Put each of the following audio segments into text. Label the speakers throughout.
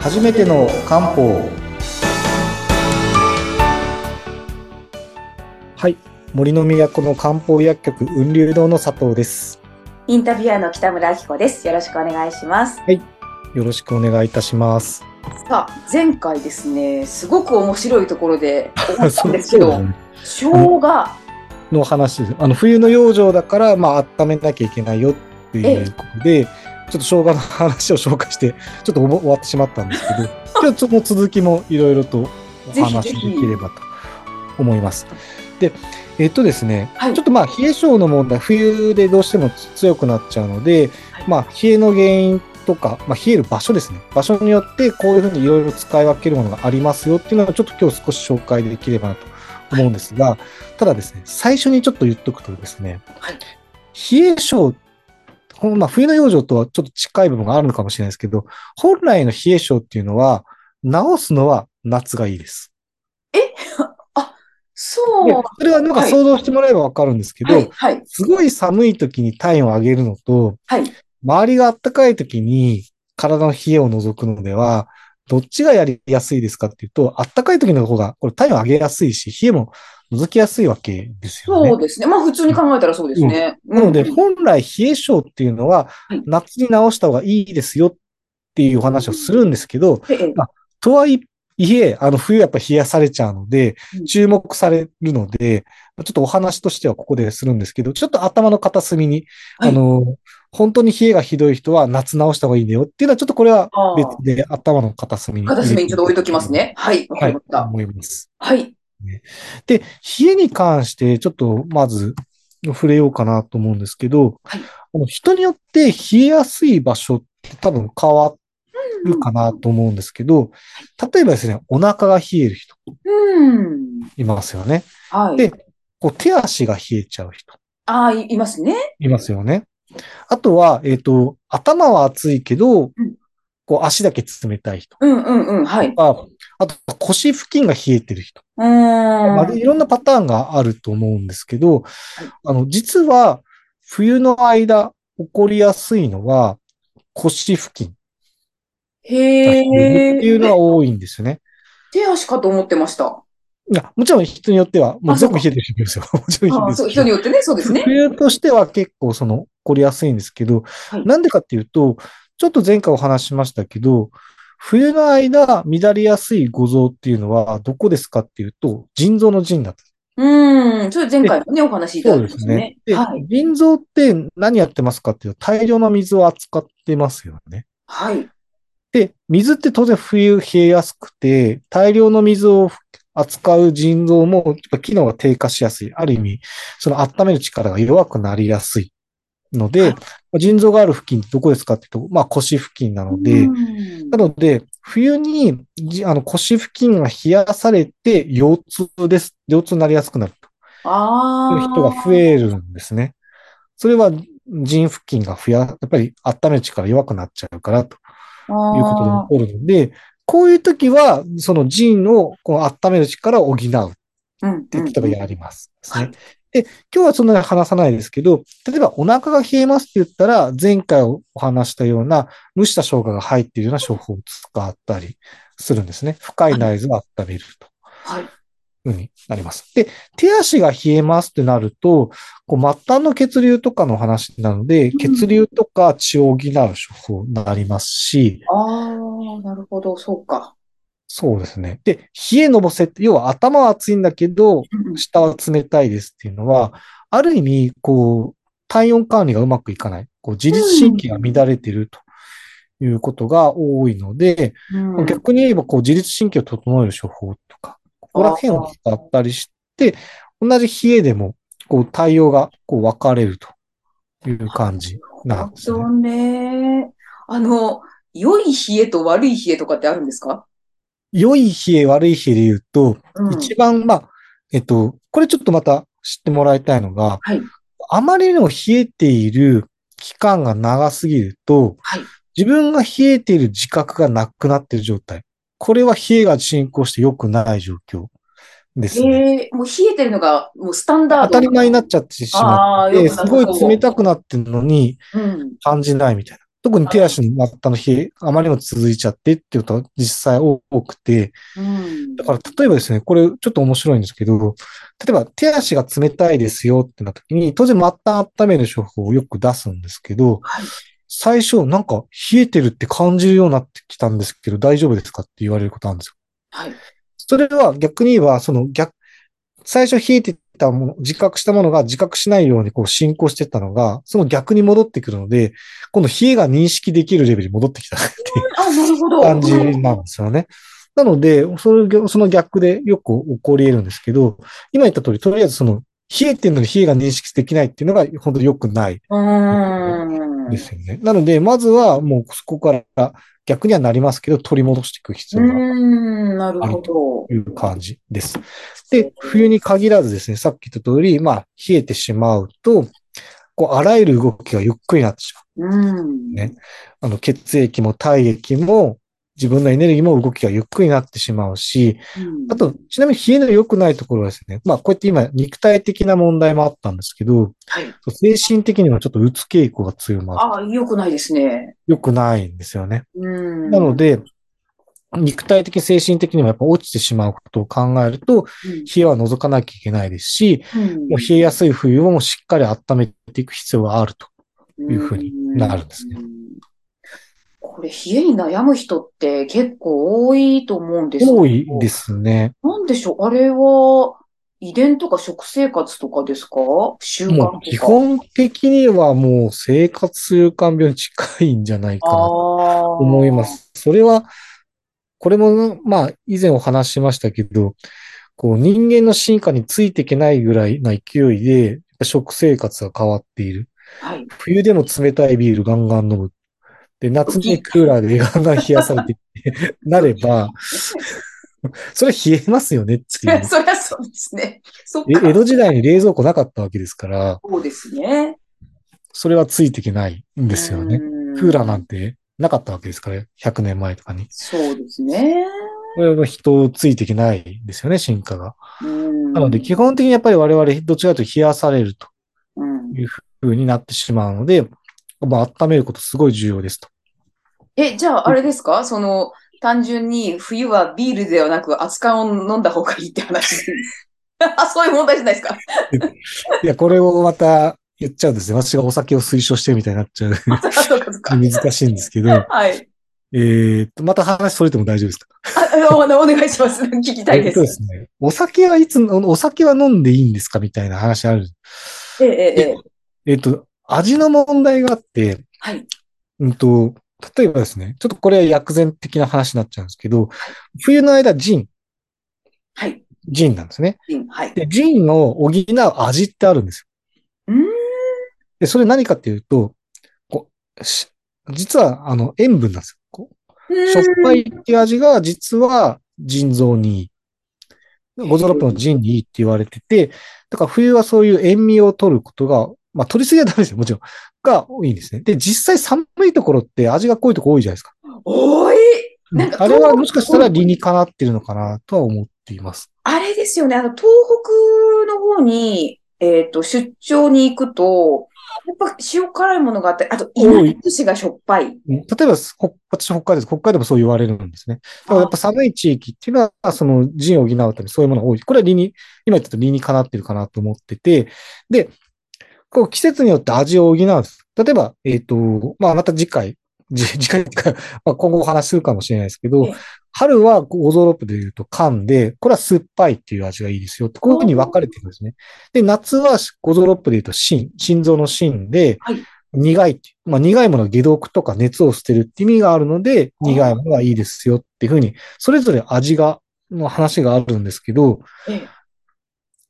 Speaker 1: 初めての漢方。はい。森の都の漢方薬局雲流堂の佐藤です。
Speaker 2: インタビュアーの北村明子です。よろしくお願いします。
Speaker 1: よろしくお願いいたします。
Speaker 2: さあ、前回ですね、すごく面白いところで終わったんですけど、
Speaker 1: ね。
Speaker 2: 生姜、
Speaker 1: の話あの冬の養生だからまあ温めなきゃいけないよっていうことで、ちょっと生姜の話を紹介してちょっと終わってしまったんですけど 今日その続きもいろいろとお話しできればと思います。でえっとですね、
Speaker 2: はい。
Speaker 1: ちょっとまあ冷え性の問題冬でどうしても強くなっちゃうので、
Speaker 2: はい。
Speaker 1: まあ冷えの原因とか、まあ、冷える場所ですね。場所によってこういうふうにいろいろ使い分けるものがありますよっていうのをちょっと今日少し紹介できればなと思うんですが、ただですね最初にちょっと言っとくとですね、
Speaker 2: はい。
Speaker 1: 冷え性このまあ冬の養生とはちょっと近い部分があるのかもしれないですけど本来の冷え性っていうのは治すのは夏がいいです。
Speaker 2: そう。
Speaker 1: でそれはなんか想像してもらえばわかるんですけど、
Speaker 2: はい、はい、
Speaker 1: すごい寒い時に体温を上げるのと、
Speaker 2: はい。
Speaker 1: 周りが暖かい時に体の冷えを除くのでは、どっちがやりやすいですかっていうと、暖かい時の方がこれ体温上げやすいし、冷えも除きやすいわけですよね。
Speaker 2: そうですね。まあ普通に考えたらそうですね。
Speaker 1: なので、
Speaker 2: うん
Speaker 1: 本来冷え性っていうのは
Speaker 2: はい、
Speaker 1: 夏に治した方がいいですよっていうお話をするんですけど、
Speaker 2: ええ
Speaker 1: とはいえ、あの、冬やっぱ冷やされちゃうので
Speaker 2: うん、
Speaker 1: 注目されるので、ちょっとお話としてはここでするんですけど、ちょっと頭の片隅に、
Speaker 2: はい
Speaker 1: あの、本当に冷えがひどい人は夏直した方がいいんだよっていうのは、ちょっとこれは別で頭の片隅に。
Speaker 2: 片隅にちょっと置いときます。ね。はい、わか
Speaker 1: はい
Speaker 2: りまし、た。
Speaker 1: 思います。
Speaker 2: はい。
Speaker 1: で、冷えに関して、ちょっとまず触れようかなと思うんですけど、
Speaker 2: はい
Speaker 1: 人によって冷えやすい場所って多分変わるかなと思うんですけど、例えばですね、お腹が冷える人
Speaker 2: うん。
Speaker 1: いますよね。
Speaker 2: はい。
Speaker 1: で、こう手足が冷えちゃう人
Speaker 2: ああ、いいますね。
Speaker 1: いますよね。あとは、えっ、と、頭は熱いけど、
Speaker 2: ん
Speaker 1: こう足だけ冷たい人
Speaker 2: うんうんうん。はい。
Speaker 1: あと腰付近が冷えてる人。
Speaker 2: うーん。
Speaker 1: まあ、いろんなパターンがあると思うんですけど、あの、実は、冬の間起こりやすいのは、腰付近が
Speaker 2: へ
Speaker 1: 冷えるっていうの
Speaker 2: え。
Speaker 1: は多いんですよね。
Speaker 2: 手足かと思ってました。
Speaker 1: いや、もちろん人によっては、もう全部冷えてる人ですよ。もちろん
Speaker 2: ああ、そう、
Speaker 1: いる
Speaker 2: 人によってね、そうですね。
Speaker 1: 冬としては結構その起こりやすいんですけど、
Speaker 2: はい
Speaker 1: なんでかっていうと、ちょっと前回お話ししましたけど、冬の間乱れやすい五臓っていうのはどこですかっていうと、腎臓の腎だった。
Speaker 2: うーん、それ前回もね、お話しいた
Speaker 1: そうで
Speaker 2: だきますすねはい。
Speaker 1: 腎臓って何やってますかっていうと、大量の水を扱ってますよね。
Speaker 2: はい。
Speaker 1: で、水って当然冬冷えやすくて、大量の水を扱う腎臓も機能が低下しやすい。ある意味、その温める力が弱くなりやすいので、
Speaker 2: はい
Speaker 1: 腎臓がある付近ってどこですかっていうと、まあ腰付近なので、
Speaker 2: うーん
Speaker 1: なので、冬にじあの腰付近が冷やされて腰痛です。腰痛になりやすくなると
Speaker 2: ああ。
Speaker 1: いう人が増えるんですね。それは腎付近が増や、やっぱり温める力弱くなっちゃうからと
Speaker 2: と
Speaker 1: いうことで起こるので、こういう時は、その腎をこう温める力を補うっ
Speaker 2: うん。
Speaker 1: て、例えばやります。ね
Speaker 2: はい
Speaker 1: で、今日はそんなに話さないですけど、例えばお腹が冷えますって言ったら、前回お話したような蒸した生姜が入っているような処方を使ったりするんですね。深い内臓を温めると。
Speaker 2: はい。
Speaker 1: ふうになります。で、手足が冷えますってなると、こう末端の血流とかの話なので、
Speaker 2: うん
Speaker 1: 血流とか血を補う処方になりますし、
Speaker 2: ああ、なるほど、そうか。
Speaker 1: そうですね。で、冷えのぼせって、要は頭は熱いんだけど、
Speaker 2: うん
Speaker 1: 下は冷たいですっていうのは、ある意味、こう、体温管理がうまくいかない。こう自律神経が乱れているということが多いので、
Speaker 2: うん
Speaker 1: 逆に言えば、こう、自律神経を整える処方とか、ここら辺を使ったりして、同じ冷えでも、こう、対応が、こう、分かれるという感じなんですね。
Speaker 2: そうね。あの、良い冷えと悪い冷えとかってあるんですか？
Speaker 1: 良い冷え、悪い冷えで言うと、
Speaker 2: うん
Speaker 1: 一番、まあ、えっと、これちょっとまた知ってもらいたいのが、
Speaker 2: はい。
Speaker 1: あまりにも冷えている期間が長すぎると、
Speaker 2: はい。
Speaker 1: 自分が冷えている自覚がなくなっている状態。これは冷えが進行して良くない状況ですね。
Speaker 2: えー、もう冷えてるのがもうスタンダード。
Speaker 1: 当たり前になっちゃってしまって、すごい冷たくなってるのに
Speaker 2: うん。
Speaker 1: 感じないみたいな。特に手足の末端の冷え、あまりにも続いちゃってっていうことは実際多くて、
Speaker 2: うん。
Speaker 1: だから例えばですね、これちょっと面白いんですけど、例えば手足が冷たいですよってなった時に、当然末端温める処方をよく出すんですけど、
Speaker 2: はい。
Speaker 1: 最初なんか冷えてるって感じるようになってきたんですけど、大丈夫ですかって言われることあるんですよ。
Speaker 2: はい。
Speaker 1: それは逆に言えば、その逆、最初冷えてたもの、自覚したものが自覚しないようにこう進行してったのが、その逆に戻ってくるので、今度冷えが認識できるレベルに戻ってきたっていう。感じなんですよね。なので、その逆でよく起こり得るんですけど、今言った通り、とりあえずその、冷えてるのに冷えが認識できないっていうのが本当に良くないう
Speaker 2: ーん。
Speaker 1: ですよね。なので、まずはもうそこから逆にはなりますけど、取り戻していく必要が
Speaker 2: ん、なるほど。
Speaker 1: という感じです。で、冬に限らずですね、さっき言った通り、まあ、冷えてしまうと、こう、あらゆる動きがゆっくりになってしまう。
Speaker 2: うん。
Speaker 1: ねあの、血液も体液も、自分のエネルギーも動きがゆっくりになってしまうし、
Speaker 2: うん
Speaker 1: あと、ちなみに冷えの良くないところはですね、まあ、こうやって今、肉体的な問題もあったんですけど、
Speaker 2: はい。
Speaker 1: 精神的にはちょっとうつ傾向が強まる。
Speaker 2: ああ、良くないですね。
Speaker 1: 良くないんですよね。
Speaker 2: うん。
Speaker 1: なので、肉体的、精神的にもやっぱ落ちてしまうことを考えると、冷えは除かなきゃいけないですし、
Speaker 2: うん、
Speaker 1: もう冷えやすい冬をもうしっかり温めていく必要があると。いうふうになるんですね
Speaker 2: うん。これ、冷えに悩む人って結構多いと思うんですけど
Speaker 1: 多いですね。
Speaker 2: なんでしょう？あれは、遺伝とか食生活とかですか？習慣とか
Speaker 1: 基本的にはもう生活習慣病に近いんじゃないかなと思
Speaker 2: 思
Speaker 1: いま。す。それは、これも、まあ、以前お話ししましたけど、こう、人間の進化についていけないぐらいな勢いで、食生活が変わっている。
Speaker 2: はい。
Speaker 1: 冬でも冷たいビールガンガン飲む。で、夏にクーラーでガンガン冷やされてってなれば、それ冷えますよねっていう。
Speaker 2: そりゃそうですね。そっ
Speaker 1: え
Speaker 2: か。
Speaker 1: 江戸時代に冷蔵庫なかったわけですから、
Speaker 2: そうですね。
Speaker 1: それはついていけないんですよね。
Speaker 2: うん
Speaker 1: クーラーなんてなかったわけですから、100年前とかに。
Speaker 2: そうですね。
Speaker 1: これは人ついていけないですよね、進化が。
Speaker 2: うん
Speaker 1: なので、基本的にやっぱり我々、どちらかというと冷やされると
Speaker 2: うん
Speaker 1: いう風になってしまうので、まあ、温めることすごい重要ですと。
Speaker 2: え、じゃあ、あれですか？その、単純に冬はビールではなく、熱燗を飲んだ方がいいって話 そういう問題じゃないですか。
Speaker 1: いや、これをまた言っちゃうんですね。私がお酒を推奨してるみたいになっちゃう。難しいんですけど、
Speaker 2: はい。
Speaker 1: えーっと、また話それても大丈夫ですか？
Speaker 2: あ、おお願いします。聞きたいで。
Speaker 1: えっとですすね。お酒はいつ、お酒は飲んでいいんですか？みたいな話ある。
Speaker 2: ええ、ええ、ええ。
Speaker 1: えっと、味の問題があって、
Speaker 2: はい。
Speaker 1: うんと、例えばですね、ちょっとこれは薬膳的な話になっちゃうんですけど、冬の間、ジン、
Speaker 2: はい。
Speaker 1: ジンなんですね。
Speaker 2: うんはい。
Speaker 1: で、ジンを補う味ってあるんですよ。
Speaker 2: うん。
Speaker 1: で、それ何かっていうと、こうし実は、あの、塩分なんですよ。こうしょっぱいっていう味が実は腎臓にいい。ゴゾロップの腎にいいって言われてて、だから冬はそういう塩味を取ることが、まあ取りすぎはダメですよ、もちろん。が多いんですね。で、実際寒いところって味が濃いところ多いじゃないですか。
Speaker 2: おい？なんか
Speaker 1: あれはもしかしたら理にかなってるのかなとは思っています。
Speaker 2: あれですよね。あの、東北の方に、えっと、出張に行くと、やっぱ塩辛いものがあって、あと、
Speaker 1: 多い
Speaker 2: 稲寿司がしょっぱい。
Speaker 1: うん例えば、ほ私北海道です。北海道もそう言われるんですね。だからやっぱ寒い地域っていうのは、その腎を補うためにそういうものが多い。これは理に、今言ったと理にかなってるかなと思ってて、で、こう季節によって味を補うんです。例えば、えっ、と、まあ、また次回、じ 次回 まあ、今後お話しするかもしれないですけど
Speaker 2: ええ、
Speaker 1: 春はゴゾロップで言うと缶で、これは酸っぱいっていう味がいいですよ。こういうふうに分かれてるんですね。で、夏はゴゾロップで言うと心、心臓の心で
Speaker 2: はい、
Speaker 1: 苦いってまあ、苦いものは解毒とか熱を捨てるって意味があるので、苦いものがいいですよっていうふうに、それぞれ味が、の話があるんですけど、
Speaker 2: え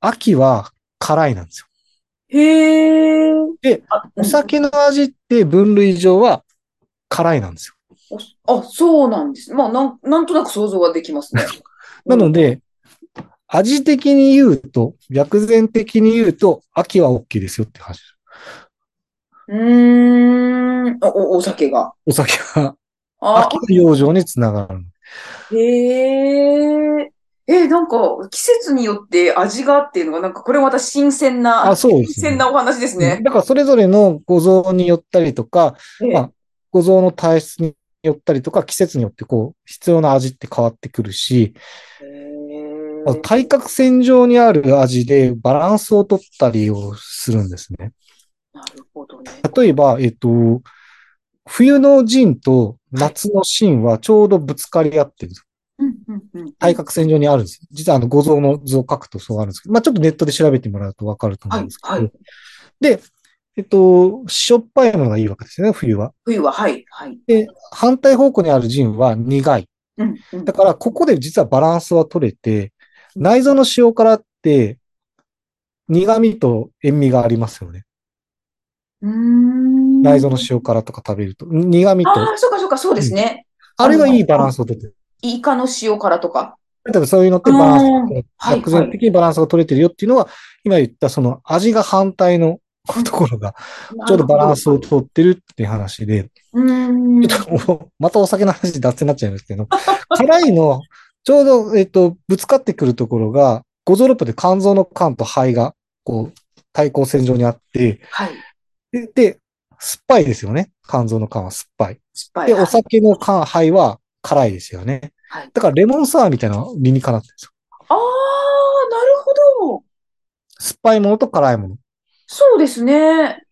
Speaker 1: 秋は辛いなんですよ。
Speaker 2: えへえ。
Speaker 1: で、
Speaker 2: あ、
Speaker 1: お酒の味って分類上は辛いなんですよ。
Speaker 2: うんあ、そうなんです。まあ、なん、なんとなく想像はできますね。
Speaker 1: なので、味的に言うと、薬膳的に言うと、秋は OK ですよって話。
Speaker 2: うーん、お、おお酒が。
Speaker 1: お酒は
Speaker 2: あ、
Speaker 1: 秋の養生につながる。
Speaker 2: へえ。え、なんか、季節によって味がっていうのが、なんか、これまた新鮮な、
Speaker 1: あ、そうですね。
Speaker 2: 新鮮なお話ですね。
Speaker 1: だからそれぞれのご像によったりとか、
Speaker 2: ええ
Speaker 1: まあ五臓の体質によったりとか、季節によってこう、必要な味って変わってくるし、
Speaker 2: へー
Speaker 1: 対角線上にある味でバランスを取ったりをするんですね。
Speaker 2: なるほどね。
Speaker 1: 例えば、えっと、冬の陣と夏の芯はちょうどぶつかり合ってるんです。
Speaker 2: うんうんうん
Speaker 1: 対角線上にあるんです。実はあの、五臓の図を書くとそうあるんですけど、まあちょっとネットで調べてもらうとわかると思うんですけど。
Speaker 2: はいはい
Speaker 1: で、えっと、しょっぱいものがいいわけですよね、冬は。
Speaker 2: 冬は、はい、はい。
Speaker 1: で、反対方向にある陣は苦い。
Speaker 2: うんうん
Speaker 1: だから、ここで実はバランスは取れて、内臓の塩辛って、苦味と塩味がありますよね。
Speaker 2: うーん
Speaker 1: 内臓の塩辛とか食べると。苦味と。
Speaker 2: ああ、そうかそうか、そうですね。
Speaker 1: あれがいいバランスを取ってる。
Speaker 2: イカの塩辛とか。
Speaker 1: 例えばそういうのってバランス薬膳的にバランスが取れてるよっていうのは、今言ったその味が反対のところが、ちょうどバランスを取ってるっていう話で、
Speaker 2: うーん。
Speaker 1: ちょっとまたお酒の話脱線になっちゃいますけど、辛いの、ちょうど、えっと、ぶつかってくるところが、五臓六腑で肝臓の肝と肺が、こう、対抗線上にあって、
Speaker 2: はい。
Speaker 1: で、で酸っぱいですよね。肝臓の肝は酸っぱい。
Speaker 2: 失敗。
Speaker 1: で、お酒の肝、肺は辛いですよね。
Speaker 2: はい。
Speaker 1: だからレモンサワーみたいな理にかなってるんですよ。
Speaker 2: ああ、なるほど。
Speaker 1: 酸っぱいものと辛いもの。
Speaker 2: そうですね。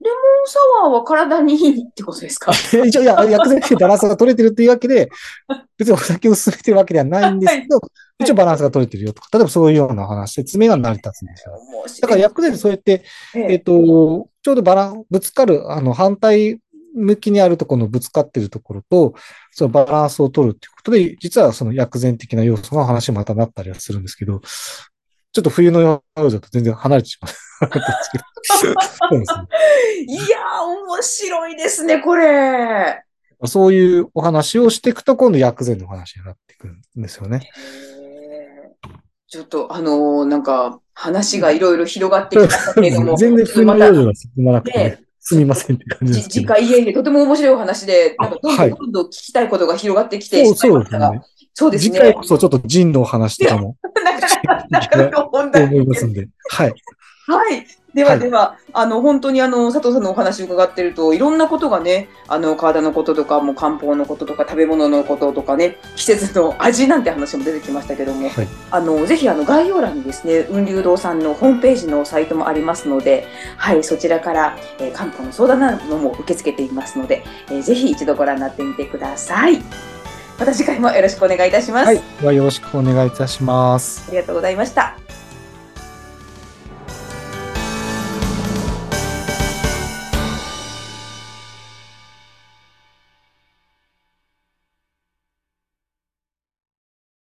Speaker 2: レモンサワーは体にいいってことですか？
Speaker 1: 一応、いや、薬膳っていうバランスが取れてるっていうわけで、別にお酒を進めてるわけではないんですけど、一応バランスが取れてるよとか、例えばそういうような話、説明が成り立つんですよ。だから薬膳でそうやって、
Speaker 2: え
Speaker 1: えっと、ちょうどバラン、ぶつかる、あの、反対向きにあるところのぶつかってるところと、そのバランスを取るっていうことで、実はその薬膳的な要素の話にまたなったりはするんですけど、ちょっと冬の養生と全然離れてしまう。ね
Speaker 2: いやー、面白いですね、これ。
Speaker 1: そういうお話をしていくと、今度薬膳のお話になってくるんですよね。
Speaker 2: ちょっと、あのーなんか、話がいろいろ広がってきましたけれども、
Speaker 1: 全然冬の養生が進まなくて、
Speaker 2: ね
Speaker 1: すみませんって感じですけど。
Speaker 2: 回いえいえ、とても面白いお話で、なんかどんど
Speaker 1: はい
Speaker 2: んどんどん聞きたいことが広がってきて
Speaker 1: そう
Speaker 2: しまい
Speaker 1: そうですね。
Speaker 2: そうですね。
Speaker 1: 次回こそちょっと人のお話とかも
Speaker 2: なかなか、題
Speaker 1: 思いますんで。はい。
Speaker 2: はい。で
Speaker 1: は
Speaker 2: はいでは、あの、本当にあの、佐藤さんのお話を伺ってると、いろんなことがね、あの、体のこととか、もう漢方のこととか、食べ物のこととかね、季節の味なんて話も出てきましたけども、
Speaker 1: はい。
Speaker 2: あの、ぜひあの、概要欄にですね、雲流堂さんのホームページのサイトもありますので、はい、そちらから、えー漢方の相談なども受け付けていますので、えーぜひ一度ご覧になってみてください。また次回もよろしくお願いいたします。
Speaker 1: はい。ではよろしくお願いいたします。
Speaker 2: ありがとうございました。